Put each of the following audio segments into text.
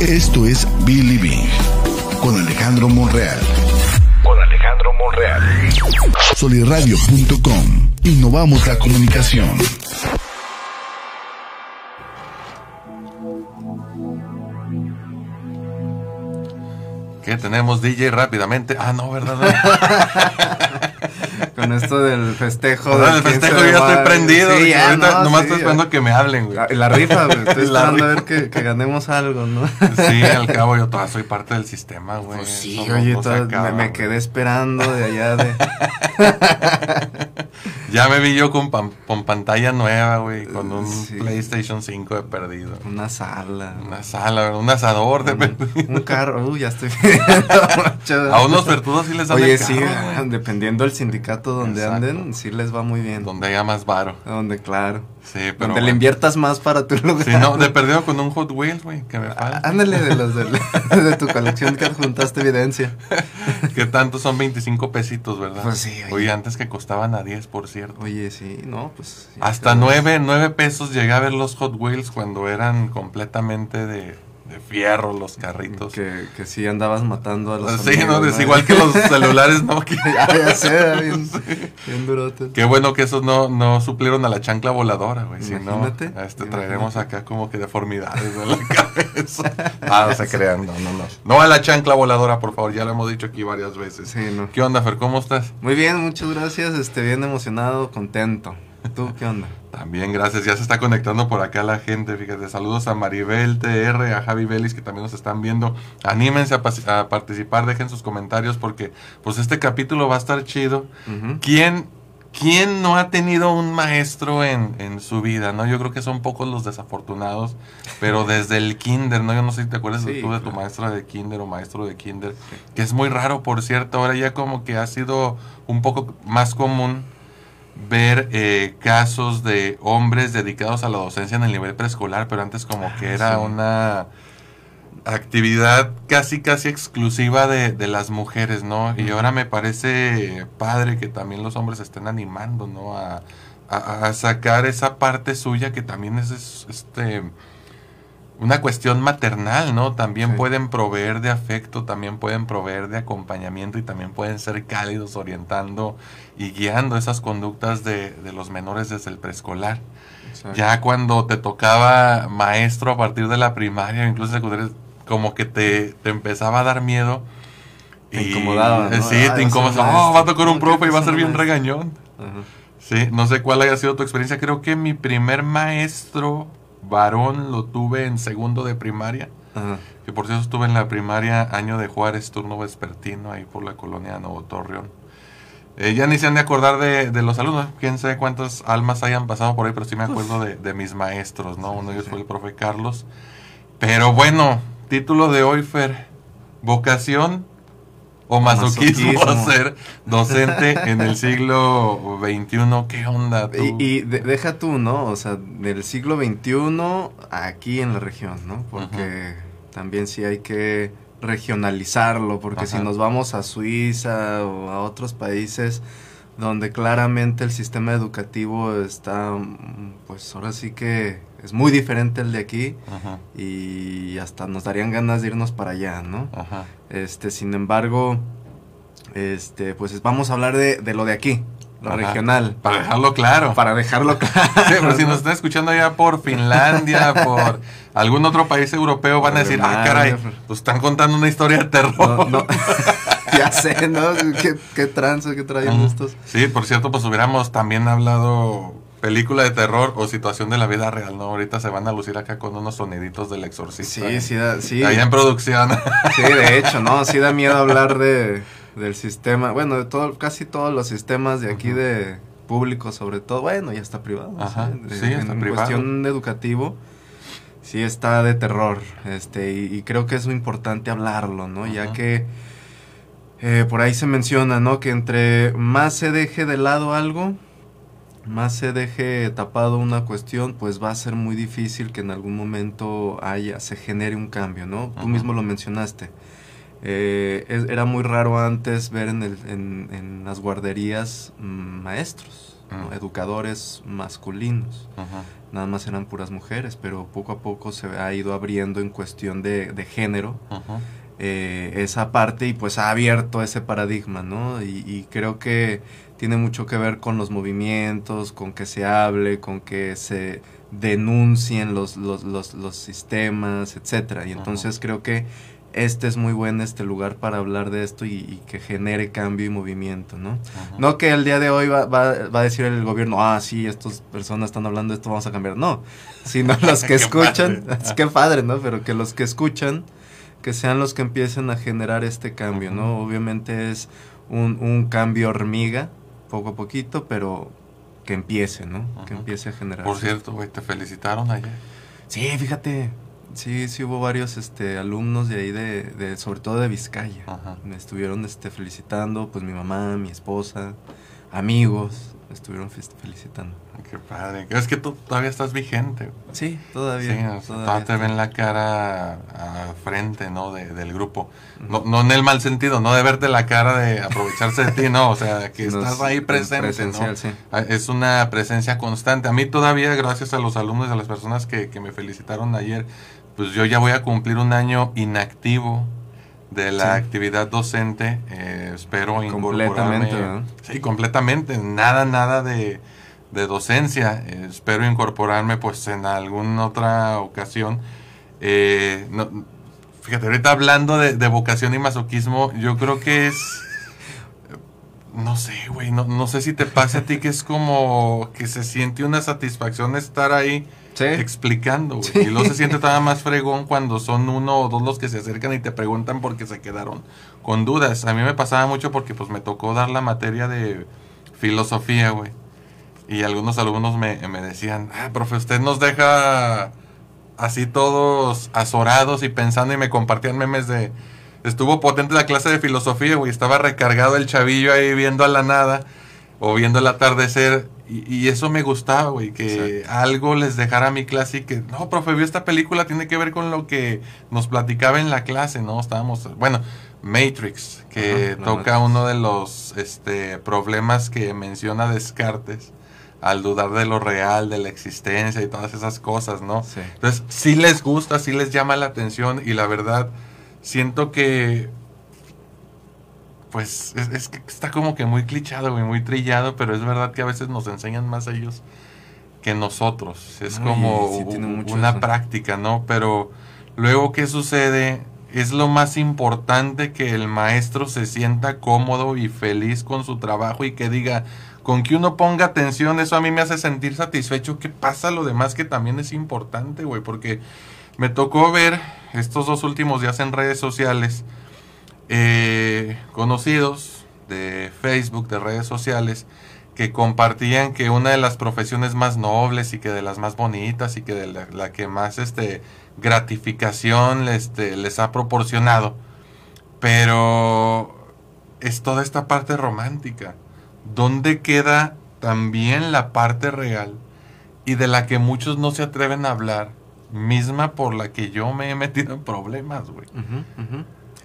Esto es Believing con Alejandro Monreal. Con Alejandro Monreal. Soliradio.com. Innovamos la comunicación. ¿Qué tenemos DJ rápidamente? Ah, no, ¿verdad? Con esto del festejo. Con del el 15 festejo de ya estoy prendido. Sí, ya, Ahorita no, nomás sí, estoy esperando que me hablen, güey. La, la rifa, güey. Estoy La esperando a ver que, que ganemos algo, ¿no? Sí, al cabo yo todavía soy parte del sistema, güey. Pues sí, no- oye, acaba, me, quedé esperando de allá de... Ya me vi yo con, pan- con pantalla nueva, güey, con un Sí. PlayStation 5 de perdido. Una sala. Una sala, un asador de perdido. Un, carro. Uy, ya estoy viendo. A unos vertudos sí les dan Oye, el sí, carro, dependiendo del sindicato donde Exacto. anden, sí les va muy bien. Donde haya más varo. Donde, claro. Sí, pero. donde le inviertas más para tu lugar. Sí, no, de perdido con un Hot Wheels, güey, que me falta. Ándale de los de tu colección que adjuntaste evidencia. Que tanto son 25 pesitos, ¿verdad? Pues sí, oye. Oye, antes que costaban a 10, por cierto. Oye, sí, no, pues. Hasta pero- 9, 9 pesos llegué a ver los Hot Wheels cuando eran completamente de, de fierro los carritos. Que, que sí andabas matando a los. sí, amigos, no, es igual que los celulares, ¿no? Que- ya, ya sé, bien, bien durotes. Qué bueno que esos no, no suplieron a la chancla voladora, güey. Si no, este imagínate. traeremos acá como que deformidades en la cabeza. Ah, no se crean, no, no, no. No a la chancla voladora, por favor, ya lo hemos dicho aquí varias veces. Sí, no. ¿Qué onda, Fer? ¿Cómo estás? Muy bien, muchas gracias. Este, bien emocionado, contento. ¿Tú qué onda? También, gracias. Ya se está conectando por acá la gente. Fíjate, saludos a Maribel TR, a Javi Vélez que también nos están viendo. Anímense a, participar, dejen sus comentarios porque pues este capítulo va a estar chido. ¿Quién, quién no ha tenido un maestro en, en su vida? no Yo creo que son pocos los desafortunados, pero desde el kinder, ¿no? Yo no sé si te acuerdas Sí, tú de tu maestra de kinder o maestro de kinder, que es muy raro, por cierto. Ahora ya como que ha sido un poco más común ver eh, casos de hombres dedicados a la docencia en el nivel preescolar, pero antes como que era Ah, sí. una actividad casi casi exclusiva de, de las mujeres, ¿no? Y ahora me parece padre que también los hombres estén animando, ¿no? A, a- a sacar esa parte suya que también es, es, este una cuestión maternal, ¿no? También Sí. pueden proveer de afecto, también pueden proveer de acompañamiento y también pueden ser cálidos orientando y guiando esas conductas de, de los menores desde el preescolar. Ya cuando te tocaba maestro a partir de la primaria, incluso secundaria, como que te, te empezaba a dar miedo. Te incomodaba, ¿no? Sí, Ay, va a te incomodaba. Oh, va a tocar un profe y va a ser bien maestro. regañón. Sí, no sé cuál haya sido tu experiencia. Creo que mi primer maestro varón lo tuve en segundo de primaria. Ajá. Que por cierto estuve en la primaria año de Juárez, turno vespertino, ahí por la colonia Nuevo Torreón. Eh, ya ni se han de acordar de, de los alumnos, quién sabe cuántas almas hayan pasado por ahí, pero sí me acuerdo de, de mis maestros, ¿no? Uno de ellos fue el profe Carlos. Pero bueno, título de hoy, Fer, vocación o masoquismo, Masoquismo. ser docente en el siglo XXI. ¿Qué onda tú? Y, y de- deja tú, ¿no? O sea, del siglo XXI aquí en la región, ¿no? Porque también sí hay que regionalizarlo, porque si nos vamos a Suiza o a otros países donde claramente el sistema educativo está, pues ahora sí que es muy diferente al de aquí Ajá, y hasta nos darían ganas de irnos para allá, ¿no? ajá. Este, sin embargo, este, pues vamos a hablar de, de lo de aquí, lo Ajá. regional. Para dejarlo claro. Para dejarlo claro. Sí, pero si nos están escuchando ya por Finlandia, por algún otro país europeo, van a decir, ah, caray, pues están contando una historia de terror. No, no. ya sé, ¿no? ¿Qué, qué trance que traen estos? Sí, por cierto, pues hubiéramos también hablado película de terror o situación de la vida real, ¿no? Ahorita se van a lucir acá con unos soniditos del exorcista. Sí, sí, da, sí. Allá en producción. Sí, de hecho, ¿no? Sí da miedo hablar de, del sistema, bueno, de todo, casi todos los sistemas de aquí de público sobre todo, bueno, ya está privado. Ajá, De- sí, está en privado. cuestión educativo, sí está de terror, este, y, y creo que es muy importante hablarlo, ¿no? Ya que eh, por ahí se menciona, ¿no? Que entre más se deje de lado algo, más se deje tapado una cuestión, pues va a ser muy difícil que en algún momento haya, se genere un cambio, ¿no? Tú Ajá. mismo lo mencionaste. Eh, es- era muy raro antes ver en, el- en- en las guarderías mm, maestros, ¿no? Mm. educadores masculinos, Ajá. nada más eran puras mujeres, pero poco a poco se ha ido abriendo en cuestión de, de género Ujú. Eh, esa parte y pues ha abierto ese paradigma, ¿no? Y, y creo que tiene mucho que ver con los movimientos, con que se hable, con que se denuncien los, los, los, los sistemas, etcétera. Y Ajá. entonces creo que este es muy buen este lugar para hablar de esto y, y que genere cambio y movimiento, ¿no? No que el día de hoy va, va, va a decir el gobierno, ah, sí, estas personas están hablando de esto, vamos a cambiar. No, sino los que escuchan, es que padre, ¿no? Pero que los que escuchan, que sean los que empiecen a generar este cambio, ¿no? Obviamente es un, un cambio hormiga, poco a poquito, pero que empiece, ¿no? Que empiece a generar. Por cierto, güey, te felicitaron ayer. Sí, fíjate. Sí, sí hubo varios este, alumnos de ahí, de, de, sobre todo de Vizcaya. Ajá. Me estuvieron este, felicitando, pues mi mamá, mi esposa, amigos, estuvieron fe- felicitando. Qué padre. Es que tú todavía estás vigente. Sí, Sí, todavía. o sea, todavía todavía te ven la cara a frente, ¿no? De- del grupo. No, no en el mal sentido, no de verte la cara de aprovecharse de ti, no. O sea, que estás es ahí presente, ¿no? sí. Ah, Es una presencia constante. A mí todavía, gracias a los alumnos y a las personas que, que me felicitaron ayer, pues yo ya voy a cumplir un año inactivo de la Sí. actividad docente. Eh, espero Completamente, incorporarme. ¿verdad? Sí, completamente. Nada, nada de, de docencia. Eh, espero incorporarme pues en alguna otra ocasión. Eh, no- fíjate, ahorita hablando de, de vocación y masoquismo, yo creo que es... No sé, güey, no, no sé si te pasa a ti que es como que se siente una satisfacción estar ahí Sí. explicando, güey. Sí. Y luego se siente todavía más fregón cuando son uno o dos los que se acercan y te preguntan porque se quedaron con dudas. A mí me pasaba mucho porque pues me tocó dar la materia de filosofía, güey. Y algunos alumnos me, me decían, ah, profe, usted nos deja así todos azorados y pensando y me compartían memes de... Estuvo potente la clase de filosofía, güey. Estaba recargado el chavillo ahí viendo a la nada o viendo el atardecer. Y, y eso me gustaba, güey, que algo les dejara a mi clase y que, no, profe, vio esta película, tiene que ver con lo que nos platicaba en la clase, ¿no? Estábamos, bueno, Matrix, que Ajá, toca Matrix. uno de los este, problemas que menciona Descartes al dudar de lo real, de la existencia y todas esas cosas, ¿no? Sí. Entonces, sí les gusta, sí les llama la atención y la verdad, siento que, pues, es, es que está como que muy clichado, güey, muy trillado, pero es verdad que a veces nos enseñan más ellos que nosotros. Es Ay, como sí una eso. práctica, ¿no? Pero luego, ¿qué sucede? Es lo más importante que el maestro se sienta cómodo y feliz con su trabajo y que diga, con que uno ponga atención, eso a mí me hace sentir satisfecho. ¿Qué pasa lo demás que también es importante, güey? Porque me tocó ver estos dos últimos días en redes sociales eh, conocidos de Facebook, de redes sociales, que compartían que una de las profesiones más nobles y que de las más bonitas y que de la, que más este, gratificación este, les ha proporcionado, pero es toda esta parte romántica. ¿Dónde queda también la parte real y de la que muchos no se atreven a hablar, misma por la que yo me he metido en problemas, güey?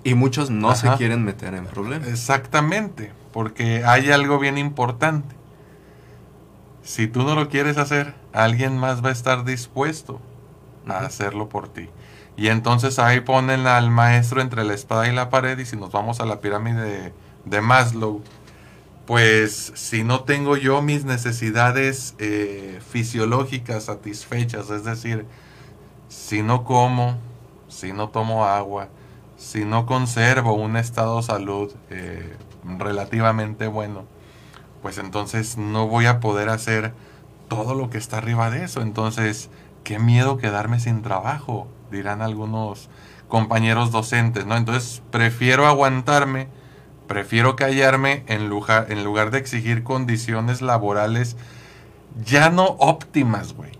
Y muchos no se quieren meter en problemas. Exactamente, porque hay algo bien importante. Si tú no lo quieres hacer, alguien más va a estar dispuesto a hacerlo por ti. Y entonces ahí ponen al maestro entre la espada y la pared y si nos vamos a la pirámide de, de Maslow, pues si no tengo yo mis necesidades eh, fisiológicas satisfechas, es decir, si no como, si no tomo agua, si no conservo un estado de salud eh, relativamente bueno, pues entonces no voy a poder hacer todo lo que está arriba de eso. Entonces, qué miedo quedarme sin trabajo, dirán algunos compañeros docentes, ¿no? Entonces, prefiero aguantarme, prefiero callarme en lugar, en lugar de exigir condiciones laborales ya no óptimas, güey.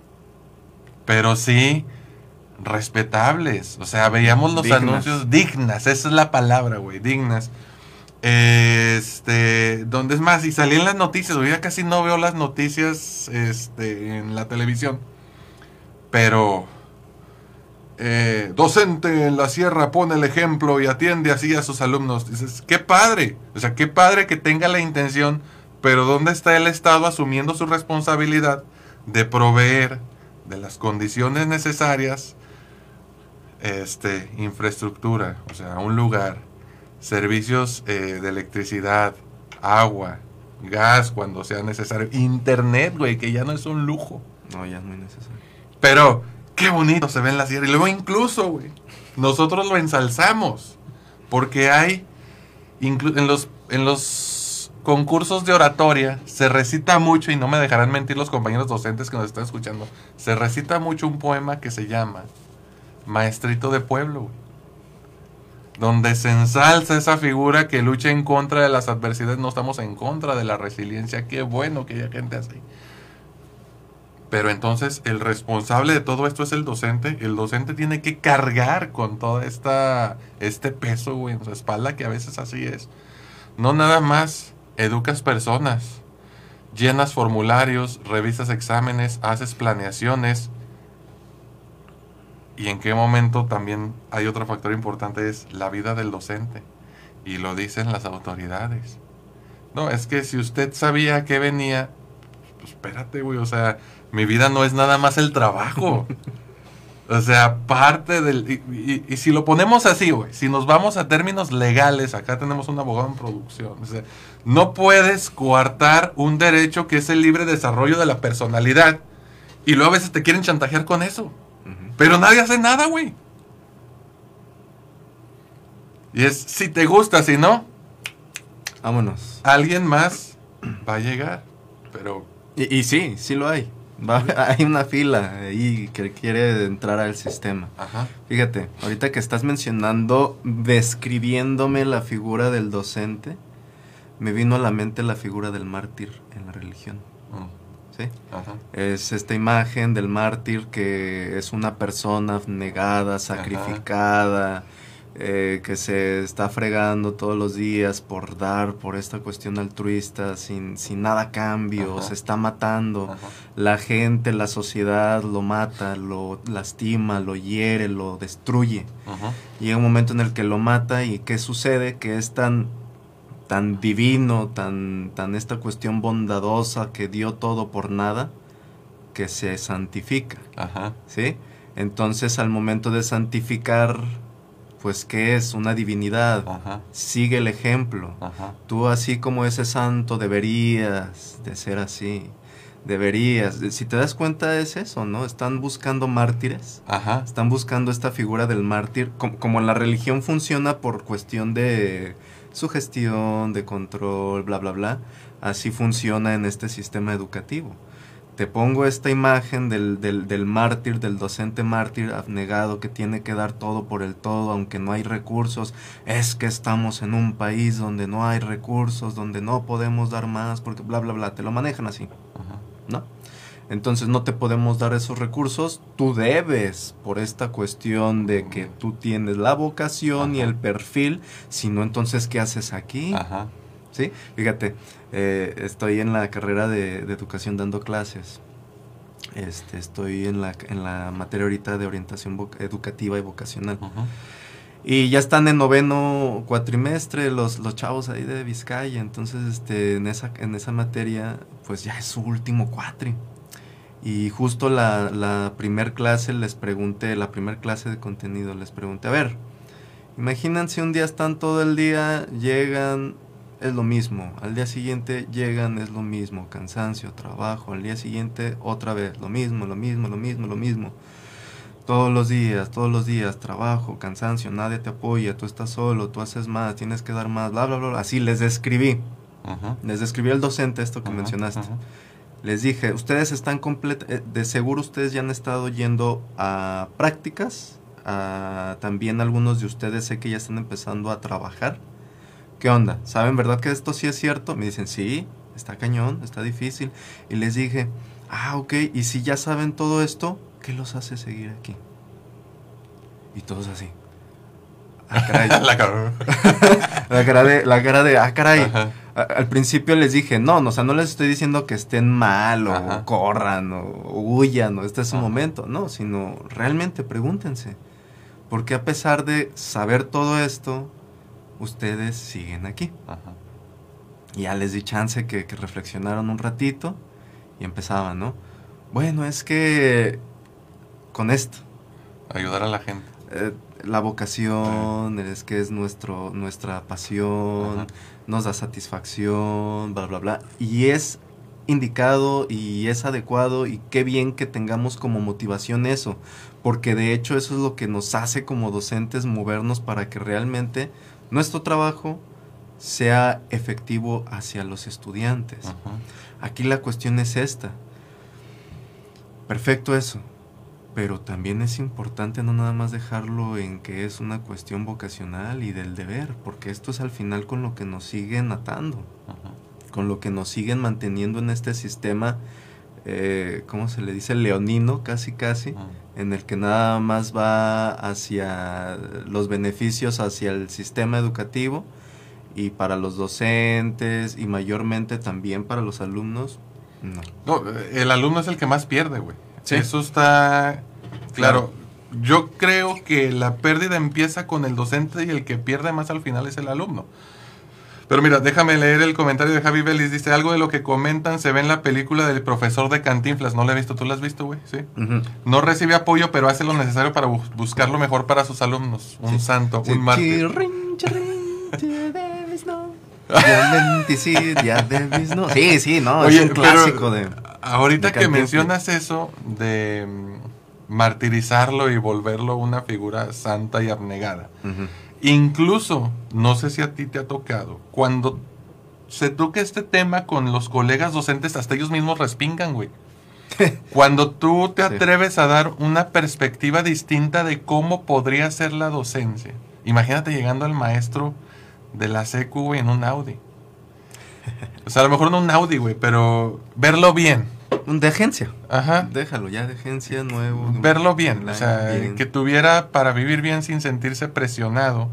Pero sí respetables. O sea, veíamos los Dignas. anuncios dignas, esa es la palabra, güey, dignas. Este, donde es más, y salí en las noticias, güey, ya casi no veo las noticias este, en la televisión. Pero, eh, docente en la sierra pone el ejemplo y atiende así a sus alumnos. Dices, qué padre, o sea, qué padre que tenga la intención, pero ¿dónde está el Estado asumiendo su responsabilidad de proveer, de las condiciones necesarias, este, infraestructura, o sea, un lugar, servicios eh, de electricidad, agua, gas cuando sea necesario, internet, güey, que ya no es un lujo. No, ya es muy necesario. Pero qué bonito se ve en la sierra. Y luego incluso, güey, nosotros lo ensalzamos. Porque hay, en los, en los concursos de oratoria, se recita mucho, y no me dejarán mentir los compañeros docentes que nos están escuchando, se recita mucho un poema que se llama Maestrito de Pueblo. Donde se ensalza esa figura que lucha en contra de las adversidades, no estamos en contra de la resiliencia. Qué bueno que haya gente así. Pero entonces el responsable de todo esto es el docente. El docente tiene que cargar con todo este peso en su espalda, que a veces así es. No nada más educas personas, llenas formularios, revisas exámenes, haces planeaciones. Y en qué momento también hay otro factor importante, es la vida del docente. Y lo dicen las autoridades. No, es que si usted sabía que venía, pues espérate, güey, o sea, mi vida no es nada más el trabajo. O sea, parte del... Y, y- y si lo ponemos así, güey, si nos vamos a términos legales, acá tenemos un abogado en producción, o sea, no puedes coartar un derecho que es el libre desarrollo de la personalidad y luego a veces te quieren chantajear con eso. Pero nadie hace nada, güey. Y es, si te gusta, si no, Vámonos. alguien más va a llegar. Pero Y, y sí, sí lo hay. Va- hay una fila ahí que quiere entrar al sistema. Ajá. Fíjate, ahorita que estás mencionando, describiéndome la figura del docente, me vino a la mente la figura del mártir en la religión. Mm, Es esta imagen del mártir que es una persona negada, sacrificada, eh, que se está fregando todos los días por dar, por esta cuestión altruista, sin, sin nada a cambio, Ajá. se está matando. Ajá. La gente, la sociedad lo mata, lo lastima, lo hiere, lo destruye. Llega un momento en el que lo mata y ¿qué sucede? Que es tan, tan divino, tan, tan esta cuestión bondadosa que dio todo por nada, que se santifica, Ajá. ¿sí? Entonces al momento de santificar, pues ¿qué es? Una divinidad. Ajá. Sigue el ejemplo. Ajá. Tú así como ese santo deberías de ser así. Deberías. Si te das cuenta es eso, ¿no? Están buscando mártires. Ajá. Están buscando esta figura del mártir. Com- Como, la religión funciona por cuestión de sugestión, de control, bla, bla, bla. Así funciona en este sistema educativo. Te pongo esta imagen del, del, del mártir, del docente mártir abnegado que tiene que dar todo por el todo, aunque no hay recursos. Es que estamos en un país donde no hay recursos, donde no podemos dar más, porque bla, bla, bla. Te lo manejan así. Ajá. Entonces no te podemos dar esos recursos, tú debes por esta cuestión de que tú tienes la vocación y el perfil, si no entonces ¿qué haces aquí? Ajá. ¿Sí? Fíjate, eh, estoy en la carrera de, de educación dando clases. Este, estoy en la, en la materia ahorita de orientación educativa y vocacional. Y ya están en noveno cuatrimestre los, los chavos ahí de Vizcaya. Entonces, este, en esa, en esa materia, pues ya es su último cuatri. Y justo la, la primer clase les pregunté, la primer clase de contenido, les pregunté, a ver, imagínense un día están todo el día, llegan, es lo mismo. Al día siguiente llegan, es lo mismo. Cansancio, trabajo. Al día siguiente otra vez, lo mismo, lo mismo, lo mismo, lo mismo. Todos los días, todos los días, trabajo, cansancio, nadie te apoya, tú estás solo, tú haces más, tienes que dar más, bla, bla, bla. Así les describí. Les describí al docente esto que mencionaste. Les dije, ustedes están complet eh, de seguro ustedes ya han estado yendo a prácticas, a- también algunos de ustedes sé que ya están empezando a trabajar. ¿Qué onda? ¿Saben verdad que esto sí es cierto? Me dicen, sí, está cañón, está difícil. Y les dije, ah, ok, y si ya saben todo esto, ¿qué los hace seguir aquí? Y todos así. Ah, caray. La cabrón. la, cara de, la cara de, ah, caray. Ajá. A- al principio les dije, no, no, o sea, no les estoy diciendo que estén mal o Ajá. corran o, huyan o este es su Ajá. momento, no, sino realmente pregúntense, ¿por qué a pesar de saber todo esto, ustedes siguen aquí? Ajá. Y ya les di chance que, que reflexionaron un ratito y empezaban, ¿no? Bueno, es que con esto. Ayudar a la gente. Eh, la vocación, es que es nuestro, nuestra pasión, Ajá. nos da satisfacción, bla, bla, bla. Y es indicado y es adecuado y qué bien que tengamos como motivación eso, porque de hecho eso es lo que nos hace como docentes movernos para que realmente nuestro trabajo sea efectivo hacia los estudiantes. Ajá. Aquí la cuestión es esta. Perfecto eso. Pero también es importante no nada más dejarlo en que es una cuestión vocacional y del deber, porque esto es al final con lo que nos siguen atando, Ajá. con lo que nos siguen manteniendo en este sistema, eh, ¿cómo se le dice? Leonino, casi casi, Ajá. en el que nada más va hacia los beneficios hacia el sistema educativo y para los docentes y mayormente también para los alumnos, no. No, el alumno es el que más pierde, güey. Sí. Eso está claro. Yo creo que la pérdida empieza con el docente y el que pierde más al final es el alumno. Pero mira, déjame leer el comentario de Javi Vélez. Dice, algo de lo que comentan se ve en la película del profesor de Cantinflas. No la he visto. ¿Tú la has visto, güey? Sí. No recibe apoyo, pero hace lo necesario para bu- buscar lo mejor para sus alumnos. Un Sí. santo, Sí, un mártir. Ya debes no. Sí, sí, no, Oye, es un pero clásico de... Ahorita que mencionas eso de mm, martirizarlo y volverlo una figura santa y abnegada. Incluso, no sé si a ti te ha tocado, cuando se toca este tema con los colegas docentes, hasta ellos mismos respingan, güey. Cuando tú te atreves a dar una perspectiva distinta de cómo podría ser la docencia. Imagínate llegando al maestro de la secu, güey, en un Audi. O sea, a lo mejor no un Audi, güey, pero verlo bien. Un de agencia. Ajá. Déjalo ya de agencia nuevo. verlo bien, o sea, Bien. que tuviera para vivir bien sin sentirse presionado.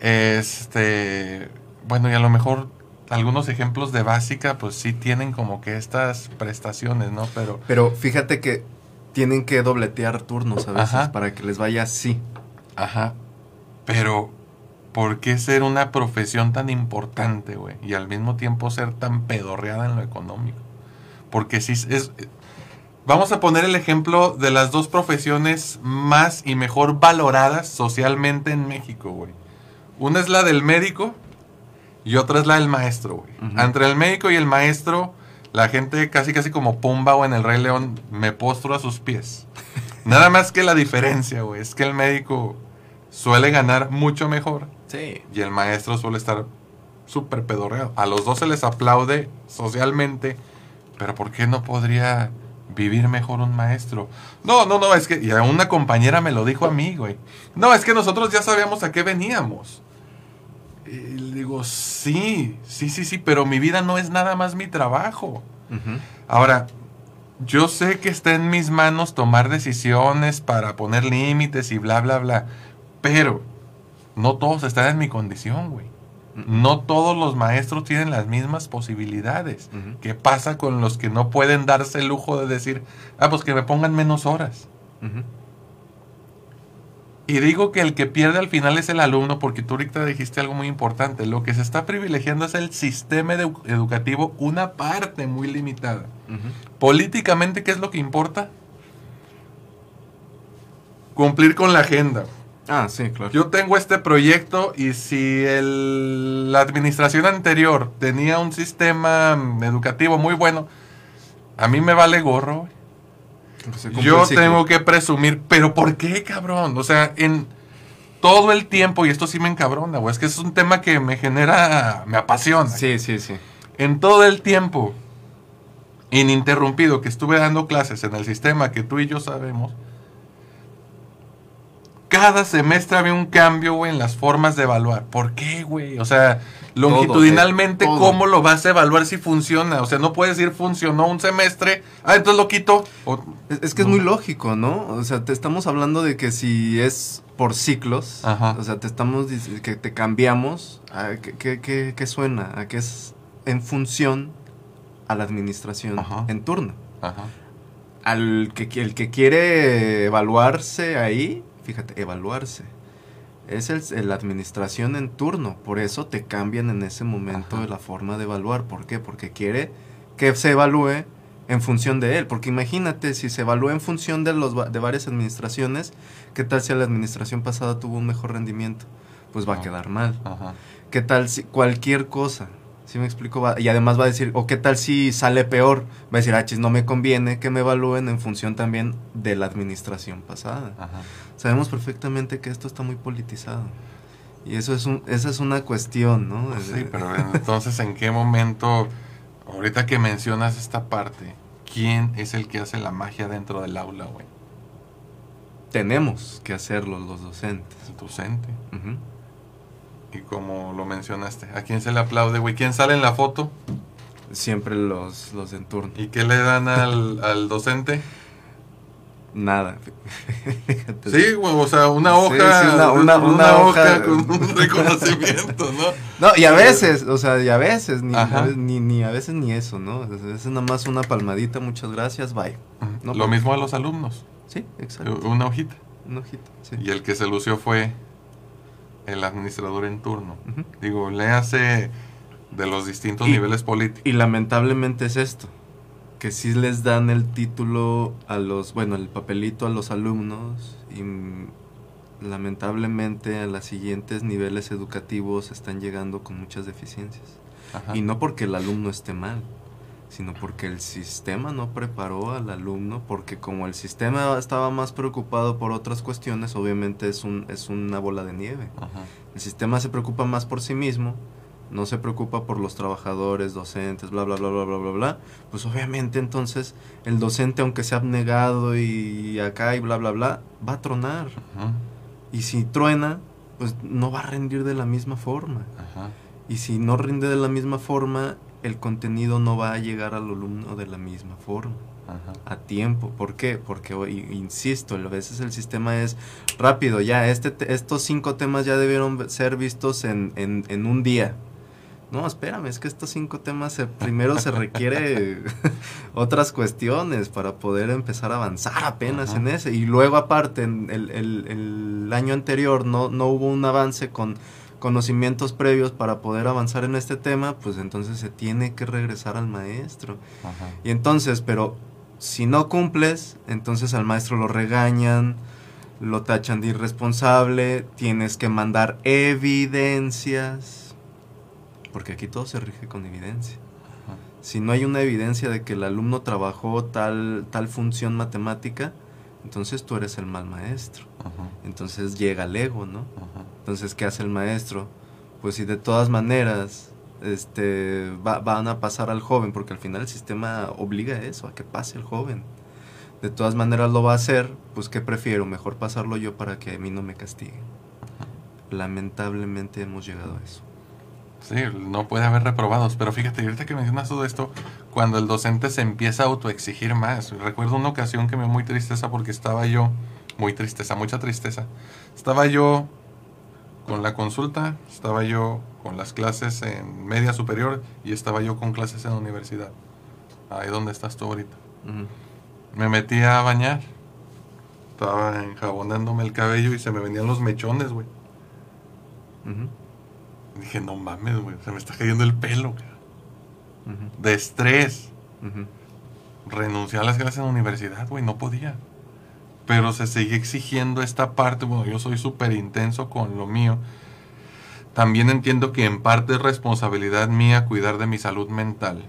Este, bueno, y a lo mejor algunos ejemplos de básica, pues sí tienen como que estas prestaciones, ¿no? Pero, Pero fíjate que tienen que dobletear turnos a veces Ajá. para que les vaya así. ajá, pero ¿por qué ser una profesión tan importante, güey? Y al mismo tiempo ser tan pedorreada en lo económico. Porque sí es... Vamos a poner el ejemplo de las dos profesiones más y mejor valoradas socialmente en México, güey. Una es la del médico y otra es la del maestro, güey. Entre el médico y el maestro, la gente casi casi como Pumba o en el Rey León, me postro a sus pies. Nada más que la diferencia, güey, es que el médico suele ganar mucho mejor Sí. y el maestro suele estar súper pedorreado. A los dos se les aplaude socialmente, pero ¿por qué no podría vivir mejor un maestro? No, no, no, es que, y a una compañera me lo dijo a mí, güey. No, es que nosotros ya sabíamos a qué veníamos. Y le digo, sí, sí, sí, sí, pero mi vida no es nada más mi trabajo. Ahora, yo sé que está en mis manos tomar decisiones para poner límites y bla, bla, bla. Pero no todos están en mi condición, güey. No todos los maestros tienen las mismas posibilidades. ¿Qué pasa con los que no pueden darse el lujo de decir, ah, pues que me pongan menos horas? Y digo que el que pierde al final es el alumno, porque tú ahorita dijiste algo muy importante. Lo que se está privilegiando es el sistema edu- educativo, una parte muy limitada. Políticamente, ¿qué es lo que importa? Cumplir con la agenda. Ah, sí, claro. Yo tengo este proyecto y si el- la administración anterior tenía un sistema educativo muy bueno, a mí me vale gorro. Yo tengo que presumir, pero ¿por qué, cabrón? O sea, en todo el tiempo, y esto sí me encabrona, güey, es que es un tema que me genera, me apasiona. Sí, sí, sí. En todo el tiempo ininterrumpido que estuve dando clases en el sistema que tú y yo sabemos, cada semestre había un cambio, güey, en las formas de evaluar. ¿Por qué, güey? O sea, longitudinalmente, todo. ¿cómo lo vas a evaluar si funciona? O sea, no puedes decir funcionó un semestre, ah, entonces lo quito. O- Es, es que es muy lógico, ¿no? O sea, te estamos hablando de que si es por ciclos, Ajá. o sea, te estamos que te cambiamos, ¿a qué, qué- qué- qué suena? A que es en función a la administración Ajá. en turno. Ajá. Al que el que quiere evaluarse ahí, fíjate, evaluarse. Es el, el- la administración en turno, por eso te cambian en ese momento Ajá. la forma de evaluar. ¿Por qué? Porque quiere que se evalúe en función de él. Porque imagínate, si se evalúa en función de, los, de varias administraciones, ¿qué tal si la administración pasada tuvo un mejor rendimiento? Pues va a quedar mal. Ajá. ¿Qué tal si cualquier cosa? ¿Sí me explico? Va- y además va a decir, o qué tal si sale peor? Va a decir, ah, chis, no me conviene que me evalúen en función también de la administración pasada. Ajá. Sabemos perfectamente que esto está muy politizado. Y eso es un, esa es una cuestión, ¿no? Sí, pero entonces, ¿en qué momento, ahorita que mencionas esta parte, quién es el que hace la magia dentro del aula, güey? Tenemos que hacerlo los docentes. El docente. Ujú. Y como lo mencionaste, ¿a quién se le aplaude, güey? ¿Quién sale en la foto? Siempre los, los en turno. ¿Y qué le dan al, al docente? Nada. Sí, güey, o sea, una hoja, sí, una- una- una hoja. con un reconocimiento, ¿no? No, y a veces, o sea, y a veces, ni, Ajá. a veces- ni, ni a veces ni eso, ¿no? A veces nada más una palmadita, muchas gracias, bye. No, Lo mismo a los alumnos, Sí, exacto. una hojita. Una hojita, sí. Y el que se lució fue el administrador en turno. Digo, le hace de los distintos Y- niveles políticos. Y lamentablemente es esto, que sí les dan el título a los, bueno, el papelito a los alumnos y lamentablemente a los siguientes niveles educativos están llegando con muchas deficiencias. Ajá. Y no porque el alumno esté mal, sino porque el sistema no preparó al alumno, porque como el sistema estaba más preocupado por otras cuestiones, obviamente es, un, es una bola de nieve. Ajá. El sistema se preocupa más por sí mismo, no se preocupa por los trabajadores, docentes, bla, bla, bla, bla, bla, bla, bla. Pues obviamente entonces el docente, aunque sea abnegado y acá y bla, bla, bla, va a tronar. Ajá. Y si truena, pues no va a rendir de la misma forma. Ajá. Y si no rinde de la misma forma, el contenido no va a llegar al alumno de la misma forma Ajá. a tiempo. ¿Por qué? Porque, insisto, a veces el sistema es rápido, ya, este, te- estos cinco temas ya debieron ser vistos en, en, en un día. No, espérame, es que estos cinco temas se- primero se requiere otras cuestiones para poder empezar a avanzar apenas Ajá. en ese. Y luego aparte, en el, el- el año anterior no, no hubo un avance con conocimientos previos para poder avanzar en este tema, pues entonces se tiene que regresar al maestro. Ajá. Y entonces, pero si no cumples, entonces al maestro lo regañan, lo tachan de irresponsable, tienes que mandar evidencias, porque aquí todo se rige con evidencia. Ajá. Si no hay una evidencia de que el alumno trabajó tal, tal función matemática, entonces tú eres el mal maestro. Ajá. Entonces llega el ego, ¿no? Ajá. Entonces, ¿qué hace el maestro? Pues si de todas maneras este, va- van a pasar al joven, porque al final el sistema obliga a eso, a que pase el joven. De todas maneras lo va a hacer, pues ¿qué prefiero? Mejor pasarlo yo para que a mí no me castiguen. Lamentablemente hemos llegado a eso. Sí, no puede haber reprobados, pero fíjate, ahorita que mencionas todo esto, cuando el docente se empieza a autoexigir más, recuerdo una ocasión que me dio muy tristeza porque estaba yo, muy tristeza, mucha tristeza, estaba yo con la consulta, estaba yo con las clases en media superior y estaba yo con clases en la universidad. Ahí donde estás tú ahorita. Me metí a bañar, estaba enjabonándome el cabello y se me venían los mechones, güey. Dije, no mames, güey, se me está cayendo el pelo. Ujú. de estrés. Ujú. Renuncié a las clases en la universidad, güey, no podía. Pero se sigue exigiendo esta parte, bueno, yo soy súper intenso con lo mío. También entiendo que en parte es responsabilidad mía cuidar de mi salud mental,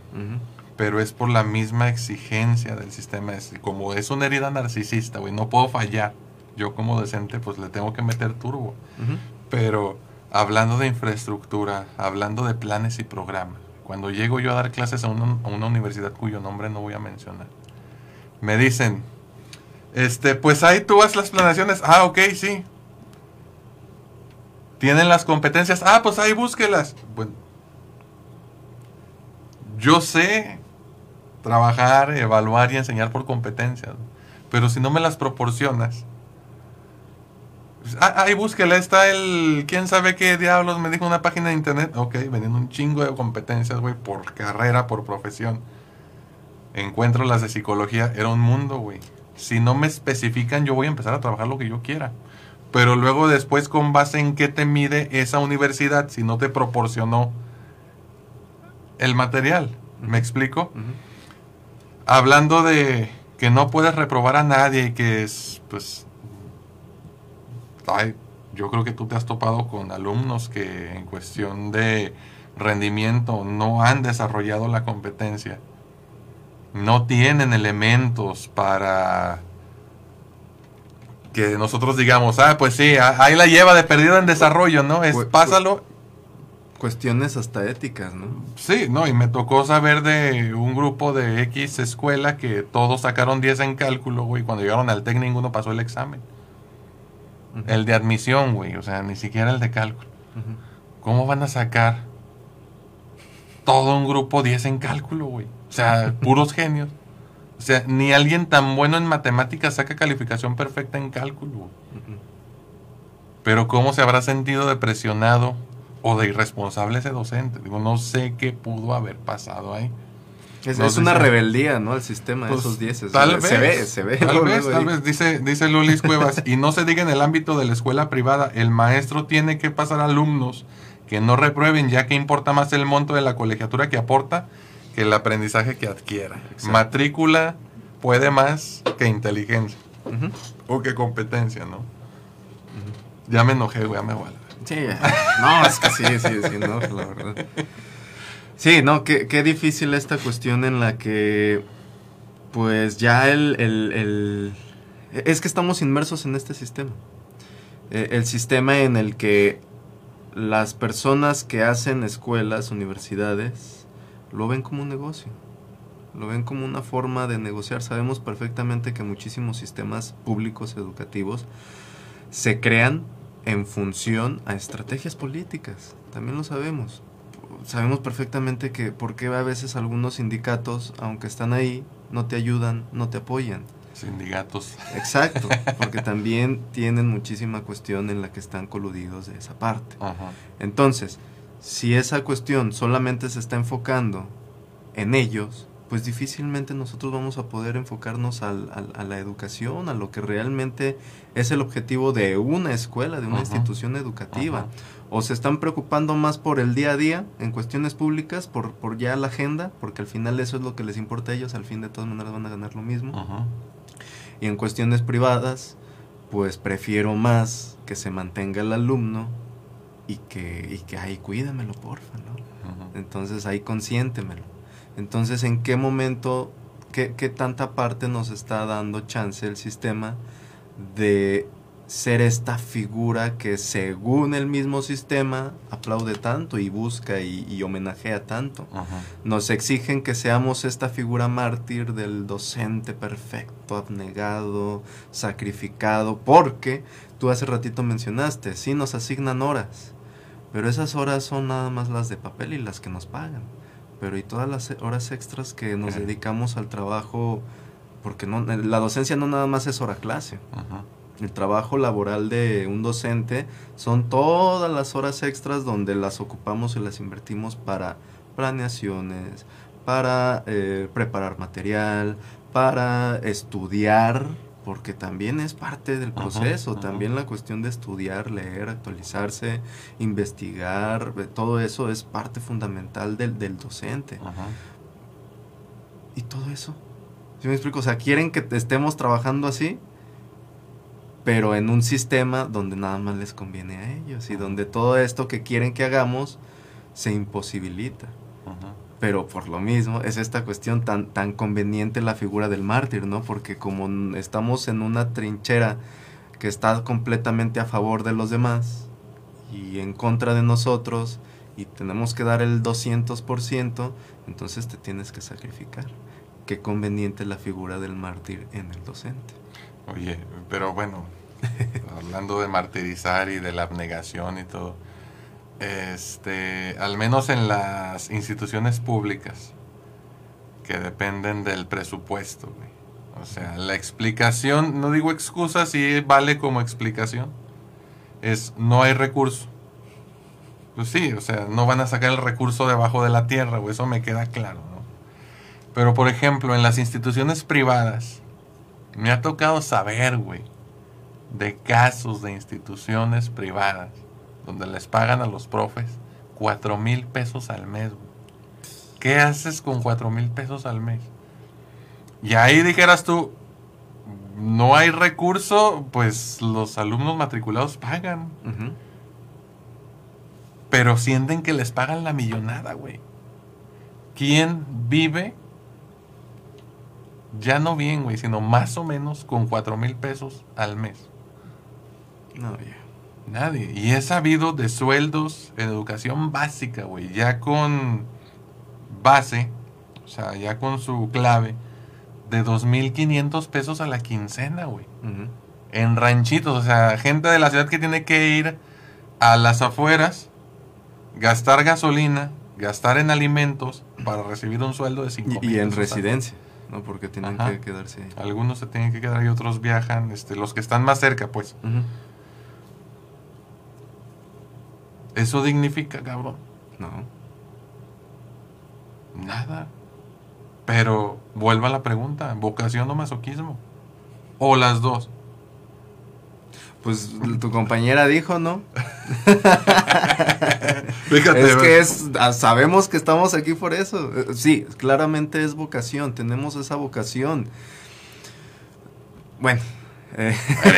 pero es por la misma exigencia del sistema. Como es una herida narcisista, güey, no puedo fallar. Yo como docente, pues le tengo que meter turbo. Pero hablando de infraestructura, hablando de planes y programas, cuando llego yo a dar clases a una, universidad cuyo nombre no voy a mencionar, me dicen, este, pues ahí tú haz las planeaciones. Ah, ok, sí. Tienen las competencias. Ah, pues ahí búsquelas. Bueno, yo sé trabajar, evaluar y enseñar por competencias, pero si no me las proporcionas, ahí búsquela, está el. ¿Quién sabe qué diablos? Me dijo una página de internet. Ok, vendiendo un chingo de competencias, güey, por carrera, por profesión. Encuentro las de psicología, era un mundo, güey. Si no me especifican, yo voy a empezar a trabajar lo que yo quiera. Pero luego, después, con base en qué te mide esa universidad, si no te proporcionó el material. ¿Me explico? Hablando de que no puedes reprobar a nadie y que es, pues, ay, yo creo que tú te has topado con alumnos que en cuestión de rendimiento no han desarrollado la competencia, no tienen elementos para que nosotros digamos, ah, pues sí, ah, ahí la lleva de perdido en desarrollo, ¿no? Es pásalo. Cuestiones hasta éticas, ¿no? Sí, no, y me tocó saber de un grupo de X escuela que todos sacaron 10 en cálculo, güey, cuando llegaron al TEC ninguno pasó el examen. El de admisión, güey, o sea, ni siquiera el de cálculo. ¿Cómo van a sacar todo un grupo 10 en cálculo, güey? O sea, puros genios. O sea, ni alguien tan bueno en matemáticas saca calificación perfecta en cálculo. güey. Pero ¿cómo se habrá sentido de presionado o de irresponsable ese docente? Digo, no sé qué pudo haber pasado ahí. Es, No es sé una rebeldía, ¿no? El sistema, Pues, esos 10. Tal vez. Se ve, se ve. Tal vez, tal vez, dice, dice Lulis Cuevas. y no se diga en el ámbito de la escuela privada, el maestro tiene que pasar alumnos que no reprueben, ya que importa más el monto de la colegiatura que aporta que el aprendizaje que adquiera. Exacto. Matrícula puede más que inteligencia o que competencia, ¿no? Ya me enojé, güey, ya me vale. Sí, no, es que sí, sí, sí, no, la verdad. Sí, no, qué, difícil esta cuestión en la que, pues ya el, el- el- Es que estamos inmersos en este sistema. Eh, el sistema en el que las personas que hacen escuelas, universidades, lo ven como un negocio. Lo ven como una forma de negociar. Sabemos perfectamente que muchísimos sistemas públicos educativos se crean en función a estrategias políticas. También lo sabemos. Sabemos perfectamente que por qué a veces algunos sindicatos, aunque están ahí, no te ayudan, no te apoyan. Sindicatos. Exacto, porque también tienen muchísima cuestión en la que están coludidos de esa parte. Ajá. Entonces, si esa cuestión solamente se está enfocando en ellos, pues difícilmente nosotros vamos a poder enfocarnos al- al- a la educación, a lo que realmente es el objetivo de una escuela, de una Ajá. institución educativa. Ajá. O se están preocupando más por el día a día en cuestiones públicas, por, por ya la agenda, porque al final eso es lo que les importa a ellos, al fin de todas maneras van a ganar lo mismo. Ajá. Y en cuestiones privadas, pues prefiero más que se mantenga el alumno y que, y que ahí cuídamelo, porfa, ¿no? Ajá. Entonces ahí consiéntemelo. Entonces, ¿en qué momento, qué, qué tanta parte nos está dando chance el sistema de ser esta figura que según el mismo sistema aplaude tanto y busca y, y homenajea tanto? Ajá. Nos exigen que seamos esta figura mártir del docente perfecto, abnegado, sacrificado, porque tú hace ratito mencionaste, sí nos asignan horas, pero esas horas son nada más las de papel y las que nos pagan. Pero y todas las horas extras que nos dedicamos al trabajo, porque no, la docencia no nada más es hora clase. Ajá. El trabajo laboral de un docente son todas las horas extras donde las ocupamos y las invertimos para planeaciones, para eh, preparar material, para estudiar, porque también es parte del proceso, ajá. también la cuestión de estudiar, leer, actualizarse, investigar, eh, todo eso es parte fundamental del, del docente. Ajá. Y todo eso. ¿Sí me explico? O sea, quieren que te- estemos trabajando así, pero en un sistema donde nada más les conviene a ellos y donde todo esto que quieren que hagamos se imposibilita. Ajá. Pero por lo mismo es esta cuestión tan, tan conveniente la figura del mártir, ¿no? Porque como estamos en una trinchera que está completamente a favor de los demás y en contra de nosotros y tenemos que dar el 200%, entonces te tienes que sacrificar. Qué conveniente la figura del mártir en el docente. Oye, pero bueno, hablando de martirizar y de la abnegación y todo, este, al menos en las instituciones públicas que dependen del presupuesto, güey. O sea, la explicación, no digo excusa, si vale como explicación, es no hay recurso. Pues sí, o sea, no van a sacar el recurso debajo de la tierra, güey, eso me queda claro, ¿no? Pero por ejemplo, en las instituciones privadas, me ha tocado saber, güey, de casos de instituciones privadas donde les pagan a los profes cuatro mil pesos al mes, güey. ¿Qué haces con cuatro mil pesos al mes? Y ahí dijeras tú, no hay recurso, pues los alumnos matriculados pagan. Pero sienten que les pagan la millonada, güey. ¿Quién vive? Ya no bien, güey, sino más o menos con cuatro mil pesos al mes. No, ya. Nadie. Y he sabido de sueldos en educación básica, güey. Ya con base, o sea, ya con su clave, de 2.500 pesos a la quincena, güey. En ranchitos, o sea, gente de la ciudad que tiene que ir a las afueras, gastar gasolina, gastar en alimentos para recibir un sueldo de 5 Y, y en residencia, ¿no? Porque tienen Ajá. que quedarse ahí. Algunos se tienen que quedar y otros viajan, este, los que están más cerca, pues. Eso dignifica, cabrón. No. Nada. Pero vuelva a la pregunta, ¿vocación o masoquismo? O las dos. Pues tu compañera dijo, ¿no? Fíjate, es que es, ah, sabemos que estamos aquí por eso. Eh, Sí, claramente es vocación, tenemos esa vocación. Bueno, eh,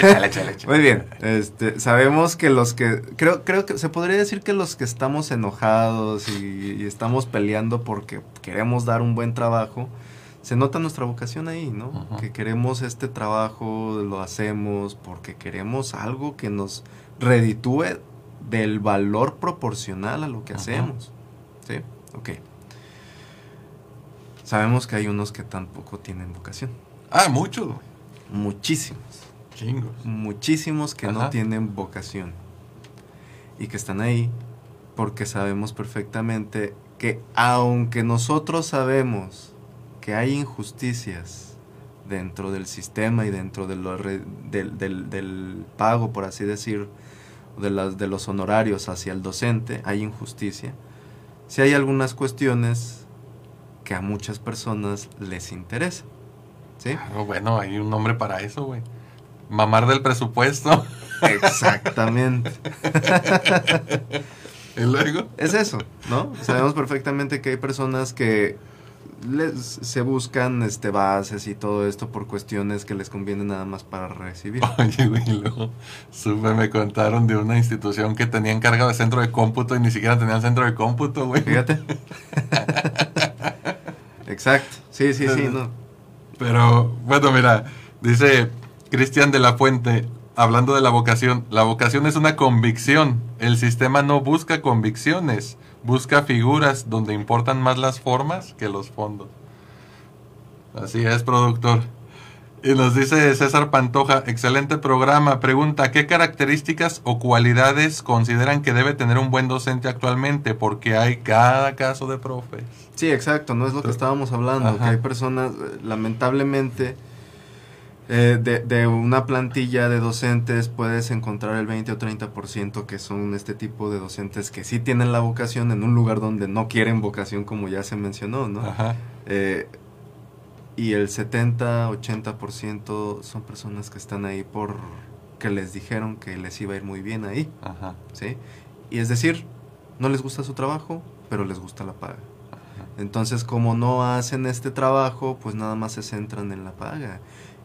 muy bien. Este, sabemos que los que creo creo que se podría decir que los que estamos enojados y, y estamos peleando porque queremos dar un buen trabajo, se nota nuestra vocación ahí, ¿no? Que queremos este trabajo, lo hacemos porque queremos algo que nos reditúe del valor proporcional a lo que hacemos. ¿Sí? Ok. Sabemos que hay unos que tampoco tienen vocación. Ah, muchos. Muchísimos. Chingos. Muchísimos que no tienen vocación. Y que están ahí porque sabemos perfectamente que aunque nosotros sabemos que hay injusticias dentro del sistema y dentro de lo del, del- del pago, por así decir, de, las, de los honorarios hacia el docente, hay injusticia. Si hay algunas cuestiones que a muchas personas les interesa. ¿Sí? Claro, bueno, hay un nombre para eso, güey. Mamar del presupuesto. Exactamente. y luego. Es eso, ¿no? Sabemos perfectamente que hay personas que les, se buscan este bases y todo esto por cuestiones que les conviene nada más para recibir. Oye, güey, luego supe, me contaron de una institución que tenía encargado de centro de cómputo y ni siquiera tenían centro de cómputo, güey. Fíjate. Exacto. Sí, sí, sí, no. Pero, bueno, mira, dice Cristian de la Fuente, hablando de la vocación, la vocación es una convicción. El sistema no busca convicciones, busca figuras donde importan más las formas que los fondos. Así es, productor. Y nos dice César Pantoja, excelente programa. Pregunta, ¿qué características o cualidades consideran que debe tener un buen docente actualmente? Porque hay cada caso de profes. Sí, exacto, no es lo que estábamos hablando, Ajá. que hay personas, eh, lamentablemente, eh, de, de una plantilla de docentes puedes encontrar el 20 o 30% que son este tipo de docentes que sí tienen la vocación en un lugar donde no quieren vocación, como ya se mencionó, ¿no? Ajá. Eh, y el 70-80% son personas que están ahí por que les dijeron que les iba a ir muy bien ahí, Ajá. ¿sí? Y es decir, no les gusta su trabajo, pero les gusta la paga. Entonces, como no hacen este trabajo, pues nada más se centran en la paga.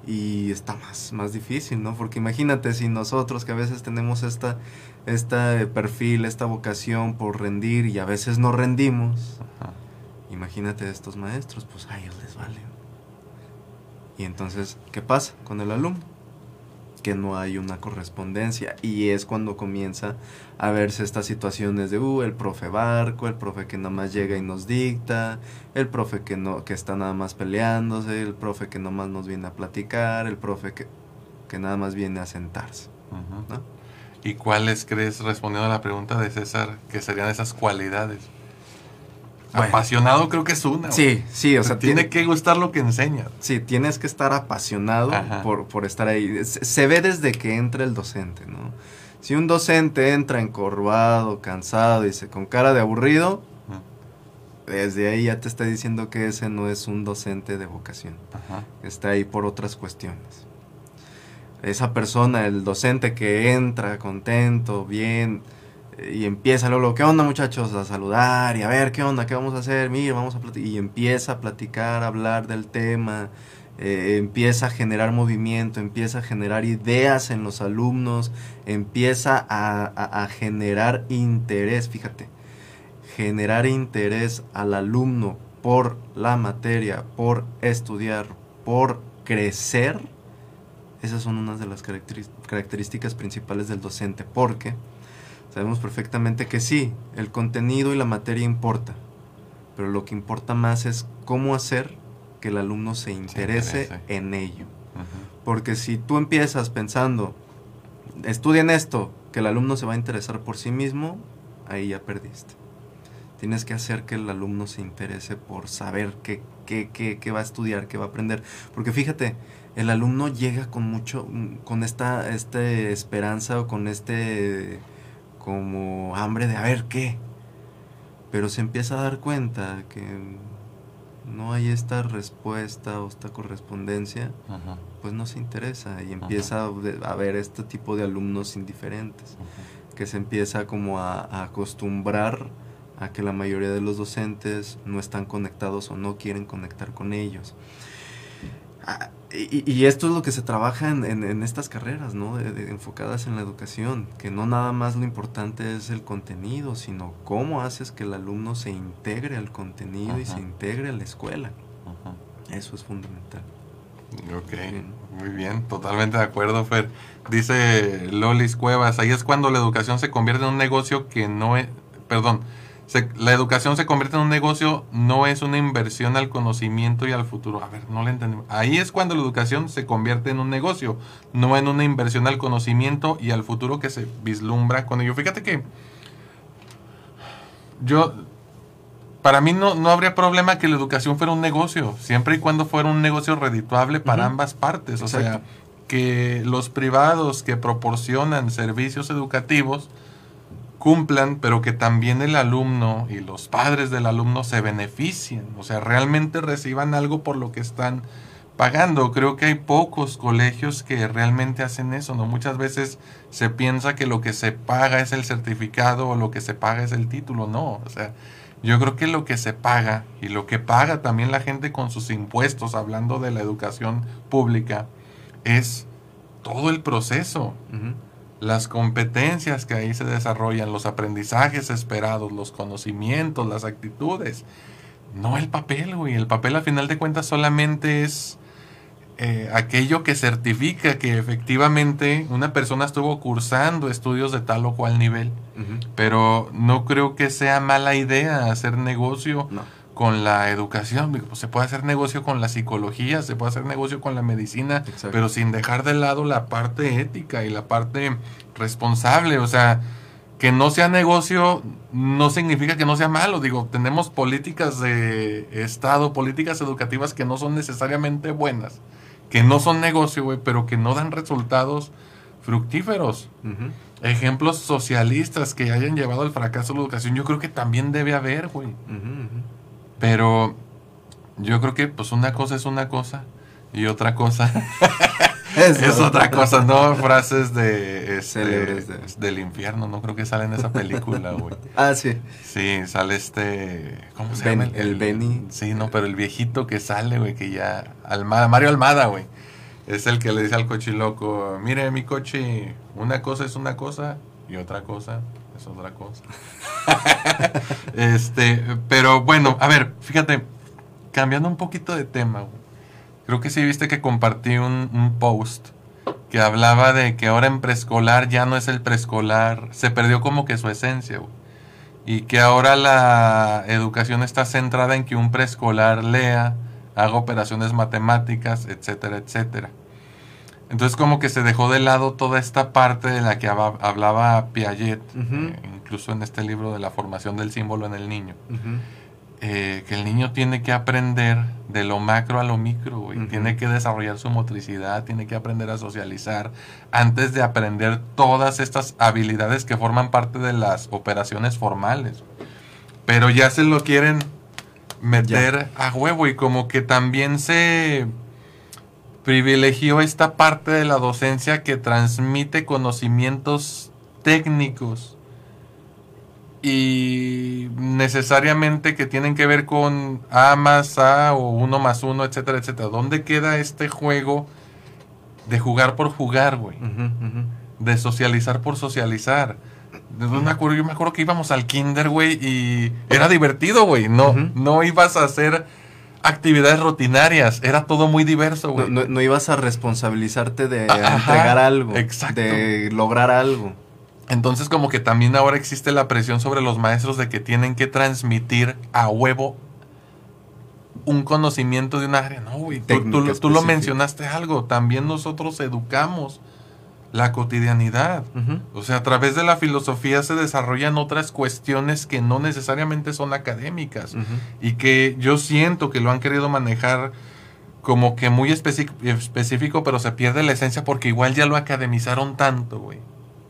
Y está más, más difícil, ¿no? Porque imagínate si nosotros que a veces tenemos esta, este perfil, esta vocación por rendir y a veces no rendimos, Ajá. imagínate estos maestros, pues a ellos les vale. Y entonces, ¿qué pasa con el alumno? Que no hay una correspondencia y es cuando comienza a verse estas situaciones de, uh, el profe barco, el profe que nada más llega y nos dicta, el profe que no que está nada más peleándose, el profe que nada más nos viene a platicar, el profe que, que nada más viene a sentarse. ¿Y cuáles crees, respondiendo a la pregunta de César, que serían esas cualidades? Bueno. Apasionado creo que es una. Sí, sí, o sea, tiene que gustar lo que enseña. Sí, tienes que estar apasionado por, por estar ahí. Se, se ve desde que entra el docente, ¿no? Si un docente entra encorvado, cansado y se, con cara de aburrido, desde ahí ya te está diciendo que ese no es un docente de vocación. Ajá. Está ahí por otras cuestiones. Esa persona, el docente que entra contento, bien, y empieza luego, ¿qué onda muchachos? A saludar y a ver, ¿qué onda? ¿Qué vamos a hacer? Mira, vamos a platicar. Y empieza a platicar, a hablar del tema eh, empieza a generar movimiento, empieza a generar ideas en los alumnos, empieza a, a generar interés, fíjate, generar interés al alumno por la materia, por estudiar, por crecer, esas son unas de las características principales del docente, porque sabemos perfectamente que sí, el contenido y la materia importa, pero lo que importa más es cómo hacer que el alumno se interese, en ello. Porque si tú empiezas pensando, estudien esto, que el alumno se va a interesar por sí mismo, ahí ya perdiste. Tienes que hacer que el alumno se interese por saber qué, qué, qué, qué va a estudiar, qué va a aprender. Porque fíjate, el alumno llega con mucho, con esta, este esperanza o con este como hambre de a ver qué. Pero se empieza a dar cuenta que no hay esta respuesta o esta correspondencia, pues no se interesa y empieza a ver este tipo de alumnos indiferentes, que se empieza como a, acostumbrar a que la mayoría de los docentes no están conectados o no quieren conectar con ellos. Ah, y, esto es lo que se trabaja en, estas carreras, ¿no? enfocadas en la educación, que no nada más lo importante es el contenido, sino cómo haces que el alumno se integre al contenido y se integre a la escuela. Eso es fundamental. Ok, muy bien, totalmente de acuerdo, Fer. Dice Lolis Cuevas, ahí es cuando la educación se convierte en un negocio que no es, perdón, la educación se convierte en un negocio, no es una inversión al conocimiento y al futuro. A ver, no le entendemos. Ahí es cuando la educación se convierte en un negocio, no en una inversión al conocimiento y al futuro que se vislumbra con ello. Fíjate que yo, para mí no, no habría problema que la educación fuera un negocio, siempre y cuando fuera un negocio redituable para ambas partes. O sea, que los privados que proporcionan servicios educativos, cumplan, pero que también el alumno y los padres del alumno se beneficien, o sea, realmente reciban algo por lo que están pagando. Creo que hay pocos colegios que realmente hacen eso, ¿no? Muchas veces se piensa que lo que se paga es el certificado o lo que se paga es el título, no, o sea, yo creo que lo que se paga y lo que paga también la gente con sus impuestos, hablando de la educación pública, es todo el proceso las competencias que ahí se desarrollan, los aprendizajes esperados, los conocimientos, las actitudes. No el papel, güey. El papel a final de cuentas solamente es eh, aquello que certifica que efectivamente una persona estuvo cursando estudios de tal o cual nivel. Pero no creo que sea mala idea hacer negocio. No con la educación, pues, se puede hacer negocio con la psicología, se puede hacer negocio con la medicina, pero sin dejar de lado la parte ética y la parte responsable, o sea, que no sea negocio no significa que no sea malo, digo, tenemos políticas de Estado, políticas educativas que no son necesariamente buenas, que no son negocio, güey, pero que no dan resultados fructíferos. Ejemplos socialistas que hayan llevado al fracaso de la educación, yo creo que también debe haber, güey. Pero yo creo que pues una cosa es una cosa y otra cosa es otra cosa, ¿no? Frases de, este, del infierno, no creo que sale en esa película, güey. ah, sí. Sí, sale este, ¿cómo se llama? El, Benny. Sí, no, pero el viejito que sale, güey, que ya Almada, Mario Almada, güey. Es el que le dice al cochiloco, mire mi coche, una cosa es una cosa y otra cosa es otra cosa. este, pero bueno, a ver, fíjate, cambiando un poquito de tema, creo que sí viste que compartí un, post que hablaba de que ahora en preescolar ya no es el preescolar, se perdió como que su esencia, y que ahora la educación está centrada en que un preescolar lea, haga operaciones matemáticas, etcétera, etcétera. Entonces como que se dejó de lado toda esta parte de la que hablaba Piaget, eh, incluso en este libro de la formación del símbolo en el niño. Eh, que el niño tiene que aprender de lo macro a lo micro, y tiene que desarrollar su motricidad, tiene que aprender a socializar, antes de aprender todas estas habilidades que forman parte de las operaciones formales. Pero ya se lo quieren meter a huevo y como que también se privilegió esta parte de la docencia que transmite conocimientos técnicos y necesariamente que tienen que ver con A más A o 1 más 1, etcétera, etcétera. ¿Dónde queda este juego de jugar por jugar, güey? De socializar por socializar. Yo me acuerdo, yo me acuerdo que íbamos al kinder, güey, y era divertido, güey. No, no ibas a hacer actividades rutinarias. Era todo muy diverso, güey. no- no ibas a responsabilizarte de Ajá, entregar algo, exacto. de lograr algo. Entonces como que también ahora existe la presión sobre los maestros de que tienen que transmitir a huevo un conocimiento de un área. No, güey. Tú, tú lo- tú lo específica. mencionaste algo. También nosotros educamos la cotidianidad. O sea, a través de la filosofía se desarrollan otras cuestiones que no necesariamente son académicas y que yo siento que lo han querido manejar como que muy específico, pero se pierde la esencia porque igual ya lo academizaron tanto, güey.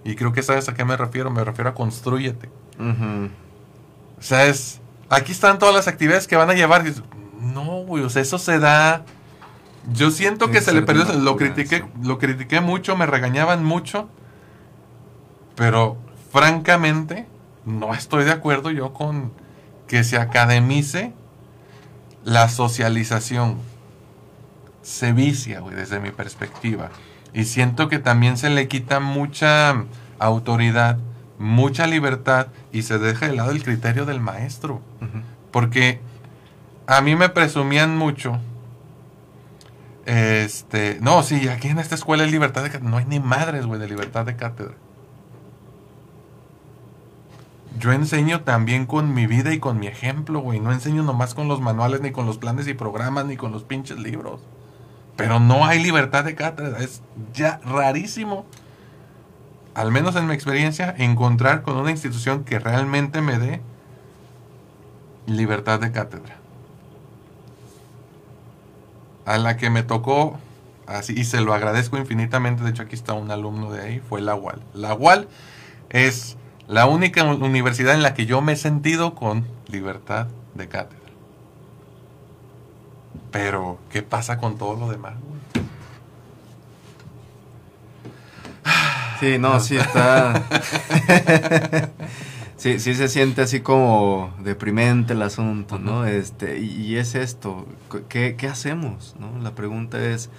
Y creo que sabes a qué me refiero, me refiero a construyete. O sea, es, aquí están todas las actividades que van a llevar. No, güey, o sea, eso se da... Yo siento que se le perdió, lo critiqué, sí. lo critiqué mucho, me regañaban mucho, pero francamente no estoy de acuerdo yo con que se academice la socialización. Se vicia, güey, desde mi perspectiva. Y siento que también se le quita mucha autoridad, mucha libertad y se deja de lado el criterio del maestro. Porque a mí me presumían mucho. Este, no, sí, aquí en esta escuela hay libertad de cátedra. No hay ni madres, güey, de libertad de cátedra. Yo enseño también con mi vida y con mi ejemplo, güey. No enseño nomás con los manuales, ni con los planes y programas, ni con los pinches libros. Pero no hay libertad de cátedra. Es ya rarísimo, al menos en mi experiencia, encontrar con una institución que realmente me dé libertad de cátedra. A la que me tocó, así, y se lo agradezco infinitamente, de hecho aquí está un alumno de ahí, fue la UAL. La UAL es la única universidad en la que yo me he sentido con libertad de cátedra. Pero, ¿qué pasa con todo lo demás? Sí, no, sí está. sí, sí se siente así como deprimente el asunto, ¿no? Este, y, y es esto, ¿qué, qué hacemos? ¿no? La pregunta es,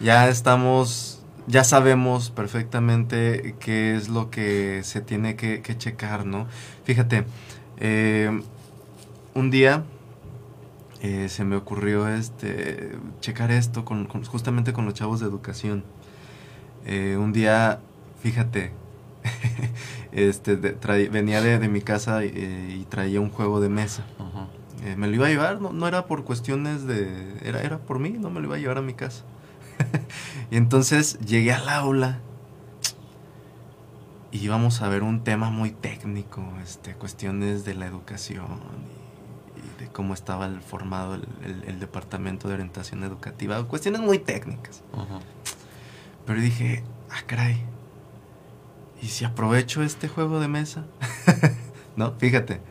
ya estamos, ya sabemos perfectamente qué es lo que se tiene que, que checar, ¿no? Fíjate, eh, un día eh, se me ocurrió este checar esto con, con- justamente con los chavos de educación. Eh, un día, fíjate, este, de- traí- venía de, de mi casa eh, y traía un juego de mesa. Eh, me lo iba a llevar, no, no era por cuestiones de... Era, era por mí, no me lo iba a llevar a mi casa. y entonces llegué al aula y íbamos a ver un tema muy técnico, este, cuestiones de la educación y, y de cómo estaba el- formado el, el- el departamento de orientación educativa, cuestiones muy técnicas. Pero dije, ah, caray, ¿y si aprovecho este juego de mesa? no, fíjate.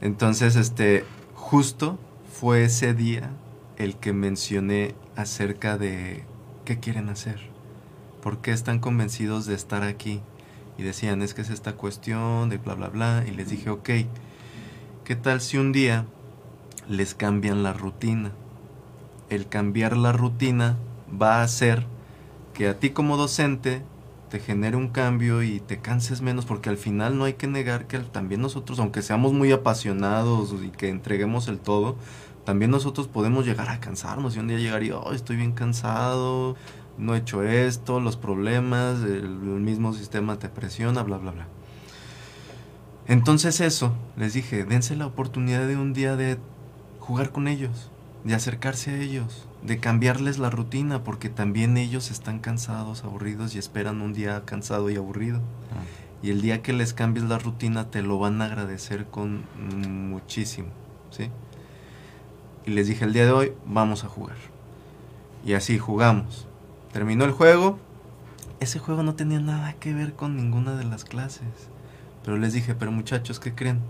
Entonces, este, justo fue ese día el que mencioné acerca de qué quieren hacer, por qué están convencidos de estar aquí. Y decían, es que es esta cuestión de bla, bla, bla. Y les dije, ok, ¿qué tal si un día les cambian la rutina? El cambiar la rutina va a hacer que a ti como docente te genere un cambio y te canses menos, porque al final no hay que negar que también nosotros, aunque seamos muy apasionados y que entreguemos el todo, también nosotros podemos llegar a cansarnos y un día llegar y, "Ay, estoy bien cansado, no he hecho esto, los problemas, el, el mismo sistema te presiona, bla, bla, bla. Entonces eso, les dije, dense la oportunidad de un día de jugar con ellos, de acercarse a ellos, de cambiarles la rutina, porque también ellos están cansados, aburridos y esperan un día cansado y aburrido. Y el día que les cambies la rutina te lo van a agradecer con muchísimo, ¿sí? Y les dije, el día de hoy vamos a jugar. Y así jugamos. Terminó el juego. Ese juego no tenía nada que ver con ninguna de las clases. Pero les dije, pero muchachos, ¿qué creen?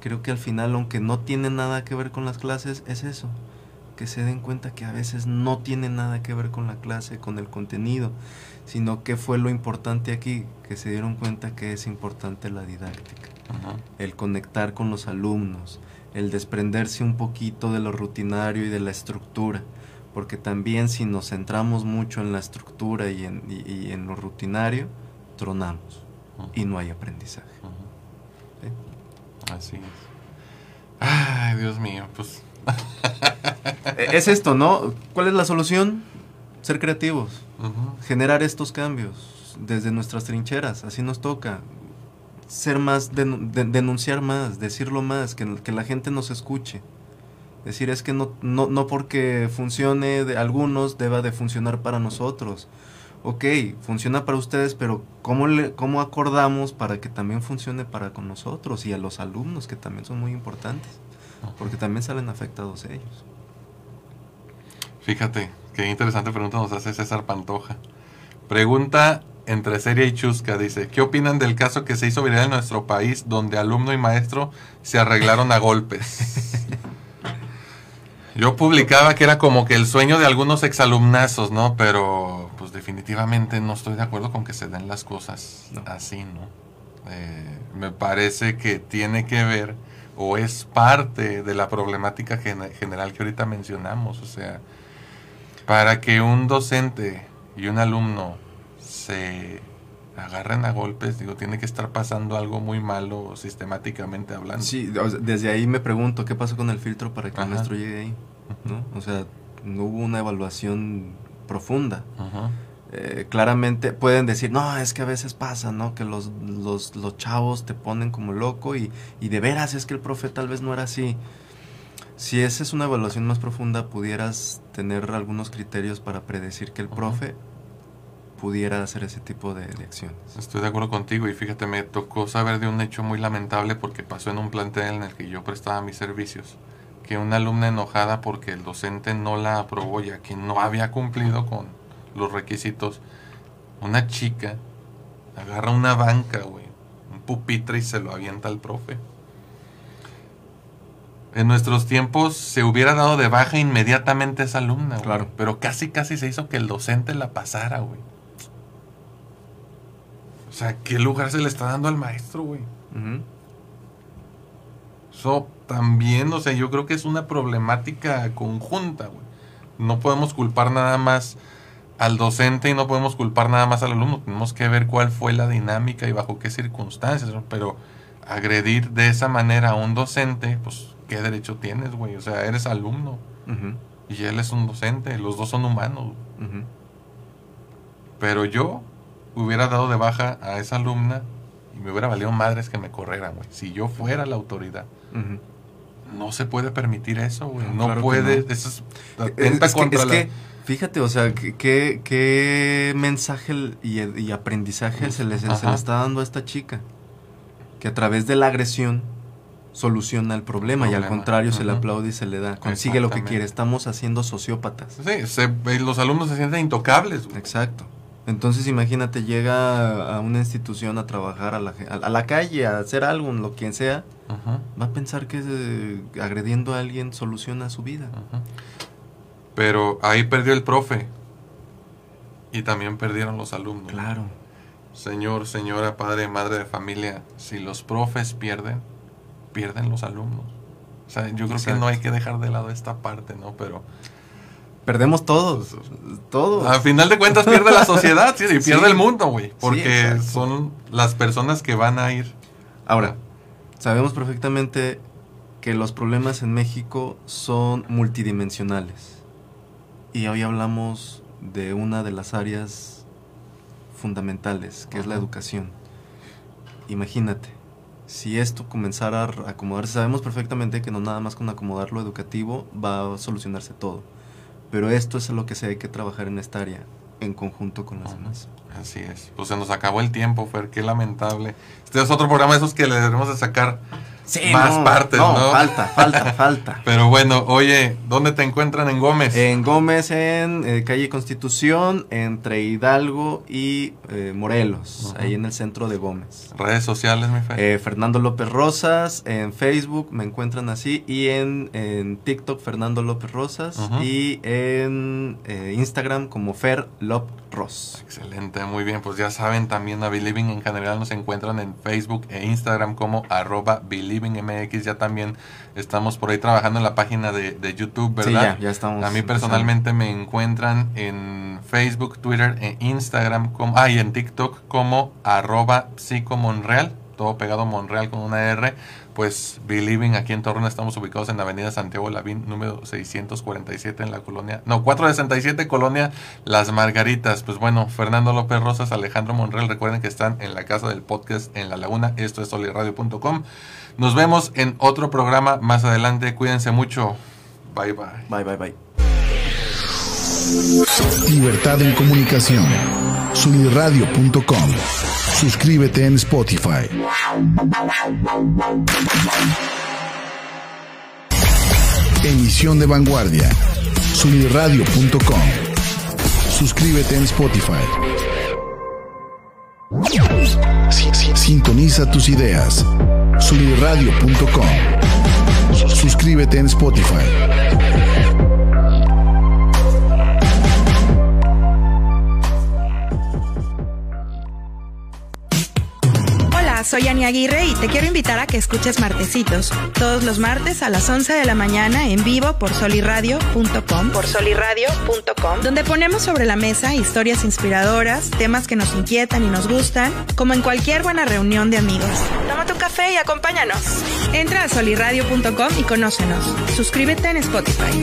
Creo que al final, aunque no tiene nada que ver con las clases, es eso. Que se den cuenta que a veces no tiene nada que ver con la clase, con el contenido, sino que fue lo importante aquí, que se dieron cuenta que es importante la didáctica, el conectar con los alumnos, el desprenderse un poquito de lo rutinario y de la estructura, porque también si nos centramos mucho en la estructura y en, y- y en lo rutinario, tronamos y no hay aprendizaje. Así es. Ay, Dios mío, pues Es esto, ¿no? ¿Cuál es la solución? Ser creativos, generar estos cambios desde nuestras trincheras, así nos toca. Ser más, denu- de- denunciar más, decirlo más, que, que la gente nos escuche. Decir es que no, no, no porque funcione de algunos deba de funcionar para nosotros. Ok, funciona para ustedes, pero ¿cómo, le, ¿cómo acordamos para que también funcione para con nosotros y a los alumnos, que también son muy importantes? Porque también salen afectados ellos. Fíjate, qué interesante pregunta nos hace César Pantoja. Pregunta entre seria y chusca, dice, ¿qué opinan del caso que se hizo viral en nuestro país donde alumno y maestro se arreglaron a golpes? Yo publicaba que era como que el sueño de algunos exalumnazos, ¿no? Pero pues definitivamente no estoy de acuerdo con que se den las cosas No. así, ¿no? Eh, me parece que tiene que ver o es parte de la problemática gen- general que ahorita mencionamos. O sea, para que un docente y un alumno se agarren a golpes, digo, tiene que estar pasando algo muy malo sistemáticamente hablando. Sí, desde ahí me pregunto qué pasó con el filtro para que Ajá. el maestro llegue ahí, ¿no? O sea, no hubo una evaluación profunda. Ujú. Eh, claramente pueden decir, no, es que a veces pasa, ¿no? Que los, los, los chavos te ponen como loco y, y de veras es que el profe tal vez no era así. Si esa es una evaluación más profunda, pudieras tener algunos criterios para predecir que el Ujú. profe pudiera hacer ese tipo de, de acciones. Estoy de acuerdo contigo y fíjate, me tocó saber de un hecho muy lamentable porque pasó en un plantel en el que yo prestaba mis servicios, que una alumna enojada porque el docente no la aprobó ya que no había cumplido con los requisitos, una chica agarra una banca, güey, un pupitre y se lo avienta al profe. En nuestros tiempos se hubiera dado de baja inmediatamente a esa alumna, güey, Claro. pero casi casi se hizo que el docente la pasara, güey. O sea, ¿qué lugar se le está dando al maestro, güey? Eso también, o sea, yo creo que es una problemática conjunta, güey. No podemos culpar nada más al docente y no podemos culpar nada más al alumno. Tenemos que ver cuál fue la dinámica y bajo qué circunstancias, ¿no? Pero agredir de esa manera a un docente, pues, ¿qué derecho tienes, güey? O sea, eres alumno y él es un docente, los dos son humanos. Pero yo hubiera dado de baja a esa alumna y me hubiera valido madres que me corrieran, güey. Si yo fuera la autoridad. No se puede permitir eso, güey. No, No, claro que puede. no. Eso es que, contra es que, fíjate, o sea, qué, qué mensaje y, y aprendizaje se le, se le está dando a esta chica. Que a través de la agresión soluciona el problema, y al contrario se le aplaude y se le da. Consigue lo que quiere. Estamos haciendo sociópatas. Sí, se- los alumnos se sienten intocables, güey. Exacto. Entonces imagínate, llega a una institución a trabajar a la, a la calle, a hacer algo, lo quien sea, va a pensar que eh, agrediendo a alguien soluciona su vida. Pero ahí perdió el profe. Y también perdieron los alumnos. Claro. Señor, señora, padre, madre de familia, si los profes pierden, pierden los alumnos. O sea, yo creo que no hay que dejar de lado esta parte, ¿no? Pero Perdemos todos, todos. a final de cuentas pierde la sociedad, sí, y Sí. pierde el mundo, güey. Porque son las personas que van a ir. Ahora, sabemos perfectamente que los problemas en México son multidimensionales. Y hoy hablamos de una de las áreas fundamentales, que es la educación. Imagínate, si esto comenzara a acomodarse, sabemos perfectamente que no nada más con acomodar lo educativo va a solucionarse todo. Pero esto es lo que se hay que trabajar en esta área, en conjunto con las Ajá. demás. Así es. Pues se nos acabó el tiempo, Fer, qué lamentable. Este es otro programa de esos que le debemos de sacar más partes, ¿no? Falta, falta, falta. Pero bueno, oye, ¿dónde te encuentran en Gómez? En Gómez, en eh, calle Constitución, entre Hidalgo y eh, Morelos, ahí en el centro de Gómez. Redes sociales, mi fe. Eh, Fernando López Rosas, en Facebook me encuentran así, y en, en TikTok Fernando López Rosas, y en Instagram como Fer Lop Ross. Excelente, muy bien, pues ya saben, también a Believing en general nos encuentran en Facebook e Instagram como arroba BelievingMX, ya también estamos por ahí trabajando en la página de, YouTube, ¿verdad? Sí, ya, estamos. A mí personalmente me encuentran en Facebook, Twitter e Instagram, como, ah, y en TikTok como arroba psicomonreal, todo pegado Monreal con una R pues Believing aquí en Torreón estamos ubicados en la avenida Santiago Lavín número 647 en la colonia, no, 467 colonia Las Margaritas. Pues bueno, Fernando López Rosas, Alejandro Monreal, recuerden que están en la casa del podcast en La Laguna, esto es solirradio.com. Nos vemos en otro programa más adelante, cuídense mucho. Bye bye. Bye bye bye. Libertad en comunicación. Solirradio.com. Suscríbete en Spotify. Emisión de vanguardia. Suniradio.com. Suscríbete en Spotify. Sintoniza tus ideas. Suniradio.com. Suscríbete en Spotify. soy Ani Aguirre y te quiero invitar a que escuches Martecitos, todos los martes a las 11 de la mañana en vivo por soliradio.com, por soliradio.com, donde ponemos sobre la mesa historias inspiradoras, temas que nos inquietan y nos gustan, como en cualquier buena reunión de amigos. Café y acompáñanos. Entra a soliradio.com y conócenos. Suscríbete en Spotify.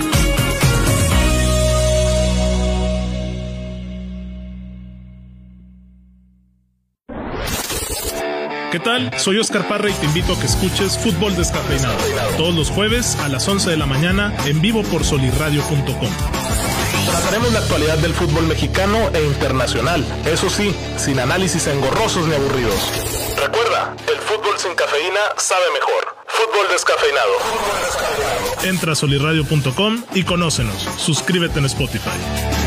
¿Qué tal? Soy Oscar Parra y te invito a que escuches Fútbol Descafeinado todos los jueves a las 11 de la mañana en vivo por solirradio.com. Trataremos la actualidad del fútbol mexicano e internacional, eso sí, sin análisis engorrosos ni aburridos. Recuerda, el fútbol sin cafeína sabe mejor. Fútbol descafeinado. Entra a solirradio.com y conócenos. Suscríbete en Spotify.